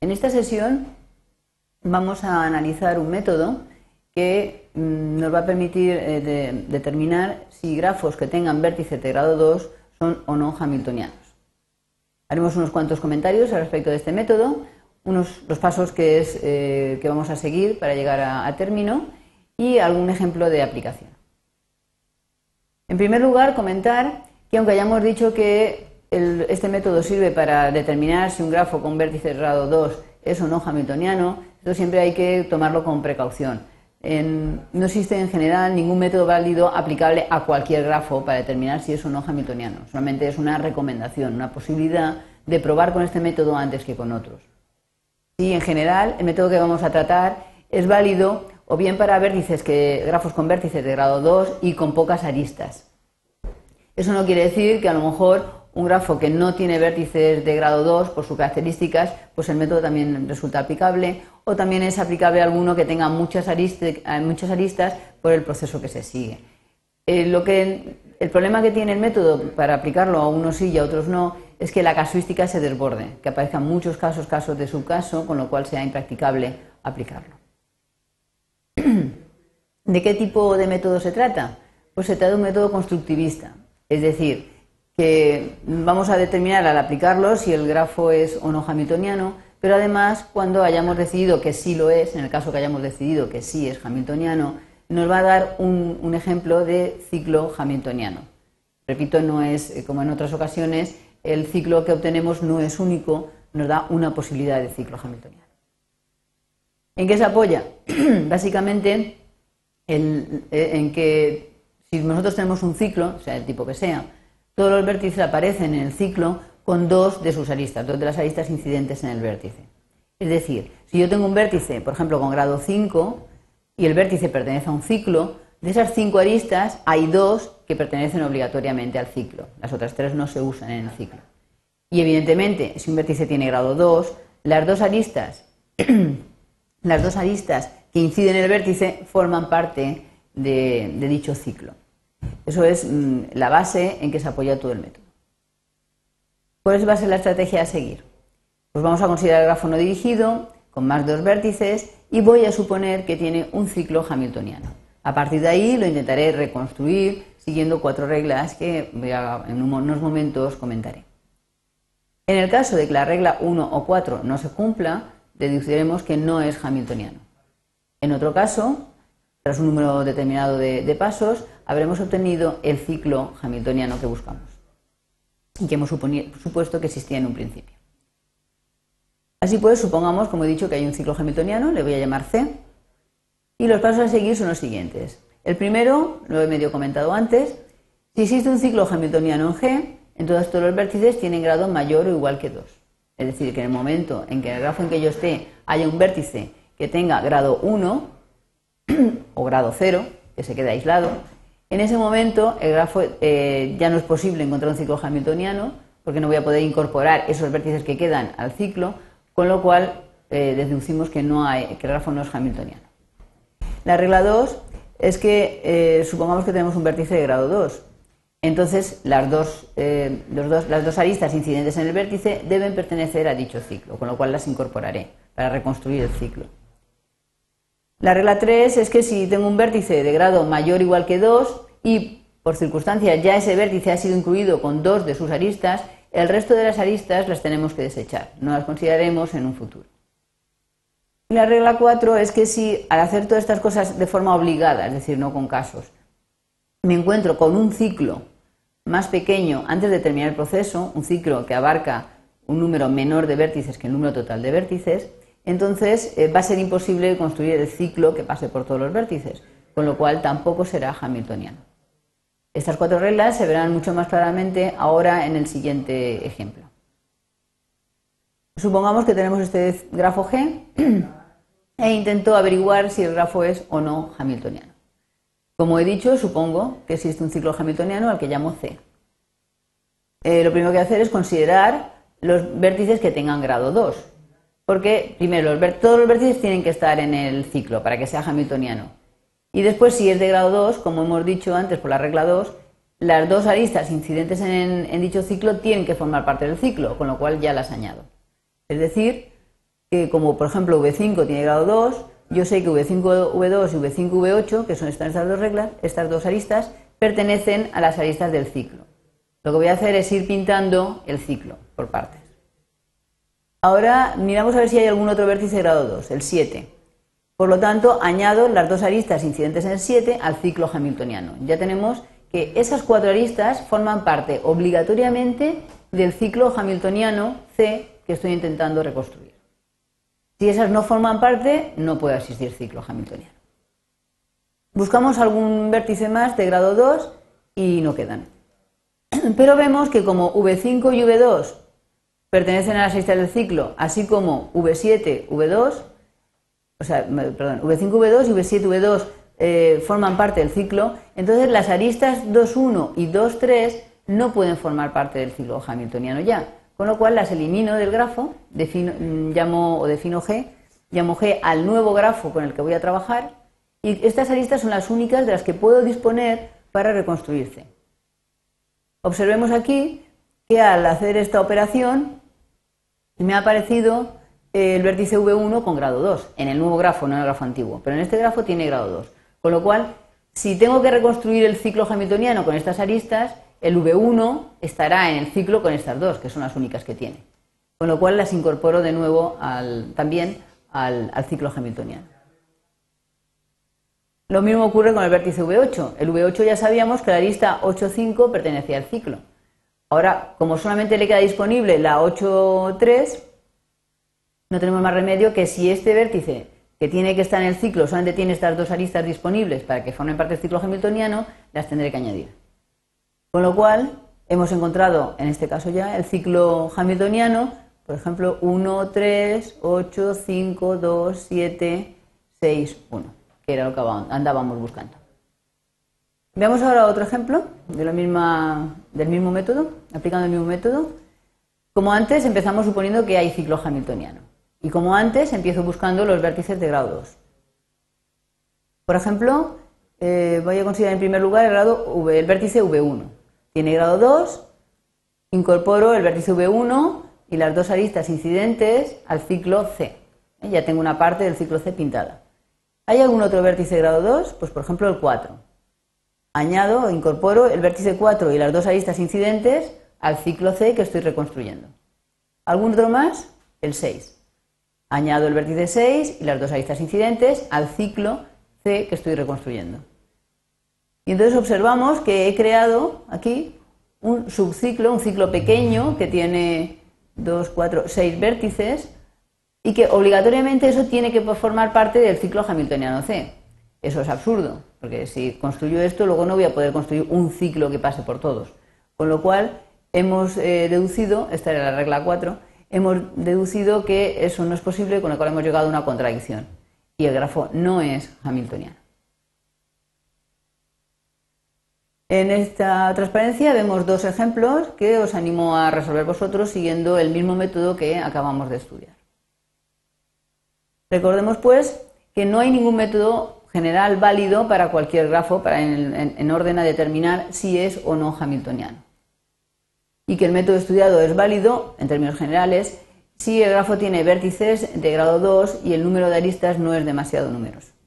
En esta sesión vamos a analizar un método que mm, nos va a permitir eh, determinar si grafos que tengan vértice de grado 2 son o no hamiltonianos. Haremos unos cuantos comentarios al respecto de este método, unos los pasos que, es, eh, que vamos a seguir para llegar a término y algún ejemplo de aplicación. En primer lugar, comentar que aunque hayamos dicho que este método sirve para determinar si un grafo con vértice grado 2 es o no hamiltoniano, esto siempre hay que tomarlo con precaución. no existe en general ningún método válido aplicable a cualquier grafo para determinar si es o no hamiltoniano. Solamente es una recomendación, una posibilidad de probar con este método antes que con otros. Y en general, el método que vamos a tratar es válido o bien para vértices que, grafos con vértices de grado 2 y con pocas aristas. Eso no quiere decir que a lo mejor un grafo que no tiene vértices de grado 2 por sus características, pues el método también resulta aplicable o también es aplicable a alguno que tenga muchas, aristas, muchas aristas por el proceso que se sigue. Eh, lo que, el problema que tiene el método para aplicarlo a unos sí y a otros no es que la casuística se desborde, que aparezcan muchos casos, casos de subcaso, con lo cual sea impracticable aplicarlo. ¿De qué tipo de método se trata? Pues se trata de un método constructivista, es decir, que vamos a determinar al aplicarlo si el grafo es o no hamiltoniano, pero además cuando hayamos decidido que sí lo es, en el caso que hayamos decidido que sí es hamiltoniano, nos va a dar un, ejemplo de ciclo hamiltoniano. Repito, no es eh, como en otras ocasiones, el ciclo que obtenemos no es único, nos da una posibilidad de ciclo hamiltoniano. ¿En qué se apoya? Básicamente eh, en que si nosotros tenemos un ciclo, sea el tipo que sea, todos los vértices aparecen en el ciclo con dos de sus aristas, dos de las aristas incidentes en el vértice. Es decir, si yo tengo un vértice, por ejemplo, con grado 5, y el vértice pertenece a un ciclo, de esas cinco aristas hay dos que pertenecen obligatoriamente al ciclo. Las otras tres no se usan en el ciclo. Y evidentemente, si un vértice tiene grado 2, las dos aristas las dos aristas que inciden en el vértice forman parte de, dicho ciclo. Eso es mm, la base en que se apoya todo el método. ¿Cuál va a la estrategia a seguir? Pues vamos a considerar el grafo no dirigido con más dos vértices y voy a suponer que tiene un ciclo hamiltoniano. A partir de ahí lo intentaré reconstruir siguiendo cuatro reglas que en unos momentos comentaré. En el caso de que la regla 1 o 4 no se cumpla, deduciremos que no es hamiltoniano. En otro caso, tras un número determinado de, pasos, habremos obtenido el ciclo hamiltoniano que buscamos y que hemos supuesto que existía en un principio. Así pues, supongamos, como he dicho, que hay un ciclo hamiltoniano, le voy a llamar C, y los pasos a seguir son los siguientes. El primero, lo he medio comentado antes, si existe un ciclo hamiltoniano en G, entonces todos los vértices tienen grado mayor o igual que 2. Es decir, que en el momento en que el grafo en que yo esté haya un vértice que tenga grado 1 o grado 0, que se quede aislado, en ese momento el grafo eh, ya no es posible encontrar un ciclo hamiltoniano porque no voy a poder incorporar esos vértices que quedan al ciclo, con lo cual eh, deducimos que, no hay, que el grafo no es hamiltoniano. La regla 2 es que eh, supongamos que tenemos un vértice de grado 2. Entonces, las dos, eh, las dos aristas incidentes en el vértice deben pertenecer a dicho ciclo, con lo cual las incorporaré para reconstruir el ciclo. La regla 3 es que si tengo un vértice de grado mayor o igual que 2 y por circunstancias ya ese vértice ha sido incluido con dos de sus aristas, el resto de las aristas las tenemos que desechar, no las consideraremos en un futuro. Y la regla 4 es que si al hacer todas estas cosas de forma obligada, es decir, no con casos, me encuentro con un ciclo más pequeño antes de terminar el proceso, un ciclo que abarca un número menor de vértices que el número total de vértices, entonces eh, va a ser imposible construir el ciclo que pase por todos los vértices, con lo cual tampoco será hamiltoniano. Estas cuatro reglas se verán mucho más claramente ahora en el siguiente ejemplo. Supongamos que tenemos este grafo G e intento averiguar si el grafo es o no hamiltoniano. Como he dicho, supongo que existe un ciclo hamiltoniano al que llamo C. Eh, lo primero que hacer es considerar los vértices que tengan grado 2. Porque, primero, todos los vértices tienen que estar en el ciclo para que sea hamiltoniano. Y después, si es de grado 2, como hemos dicho antes por la regla 2, las dos aristas incidentes en, dicho ciclo tienen que formar parte del ciclo, con lo cual ya las añado. Es decir, que como por ejemplo V5 tiene grado 2, yo sé que V5V2 y V5V8, que son estas dos reglas, estas dos aristas, pertenecen a las aristas del ciclo. Lo que voy a hacer es ir pintando el ciclo por partes. Ahora miramos a ver si hay algún otro vértice de grado 2, el 7. Por lo tanto, añado las dos aristas incidentes en el 7 al ciclo hamiltoniano. Ya tenemos que esas cuatro aristas forman parte obligatoriamente del ciclo hamiltoniano C que estoy intentando reconstruir. Si esas no forman parte, no puede existir ciclo hamiltoniano. Buscamos algún vértice más de grado 2 y no quedan. Pero vemos que como V5 y V2 pertenecen a las aristas del ciclo, así como V7, V2, o sea, perdón, V5, V2 y V7, V2 eh, forman parte del ciclo, entonces las aristas 2.1 y 2.3 no pueden formar parte del ciclo hamiltoniano ya, con lo cual las elimino del grafo, defino, mm, llamo o defino G, llamo G al nuevo grafo con el que voy a trabajar y estas aristas son las únicas de las que puedo disponer para reconstruirse. Observemos aquí que al hacer esta operación me ha aparecido el vértice V1 con grado 2, en el nuevo grafo, no en el grafo antiguo, pero en este grafo tiene grado 2. Con lo cual, si tengo que reconstruir el ciclo hamiltoniano con estas aristas, el V1 estará en el ciclo con estas dos, que son las únicas que tiene. Con lo cual las incorporo de nuevo también al, al ciclo hamiltoniano. Lo mismo ocurre con el vértice V8. El V8 ya sabíamos que la arista 8,5 pertenecía al ciclo. Ahora, como solamente le queda disponible la 8,3, no tenemos más remedio que si este vértice que tiene que estar en el ciclo solamente tiene estas dos aristas disponibles para que formen parte del ciclo hamiltoniano, las tendré que añadir. Con lo cual, hemos encontrado, en este caso ya, el ciclo hamiltoniano, por ejemplo, 1, 3, 8, 5, 2, 7, 6, 1, que era lo que andábamos buscando. Veamos ahora otro ejemplo del mismo método, aplicando el mismo método. Como antes, empezamos suponiendo que hay ciclo hamiltoniano. Y como antes, empiezo buscando los vértices de grado 2. Por ejemplo, eh, voy a considerar en primer lugar el, grado el vértice V1. Tiene grado 2, incorporo el vértice V1 y las dos aristas incidentes al ciclo C. ¿Eh? Ya tengo una parte del ciclo C pintada. ¿Hay algún otro vértice de grado 2? Pues por ejemplo el 4. Añado incorporo el vértice 4 y las dos aristas incidentes al ciclo C que estoy reconstruyendo. ¿Algún otro más? El 6. Añado el vértice 6 y las dos aristas incidentes al ciclo C que estoy reconstruyendo. Y entonces observamos que he creado aquí un subciclo, un ciclo pequeño que tiene 2, 4, 6 vértices y que obligatoriamente eso tiene que formar parte del ciclo hamiltoniano C. Eso es absurdo, porque si construyo esto, luego no voy a poder construir un ciclo que pase por todos. Con lo cual, hemos eh, deducido, esta era la regla 4, hemos deducido que eso no es posible, con lo cual hemos llegado a una contradicción. Y el grafo no es hamiltoniano. En esta transparencia vemos dos ejemplos que os animo a resolver vosotros siguiendo el mismo método que acabamos de estudiar. Recordemos, pues, que no hay ningún método general válido para cualquier grafo para en orden a determinar si es o no hamiltoniano y que el método estudiado es válido, en términos generales, si el grafo tiene vértices de grado 2 y el número de aristas no es demasiado numeroso.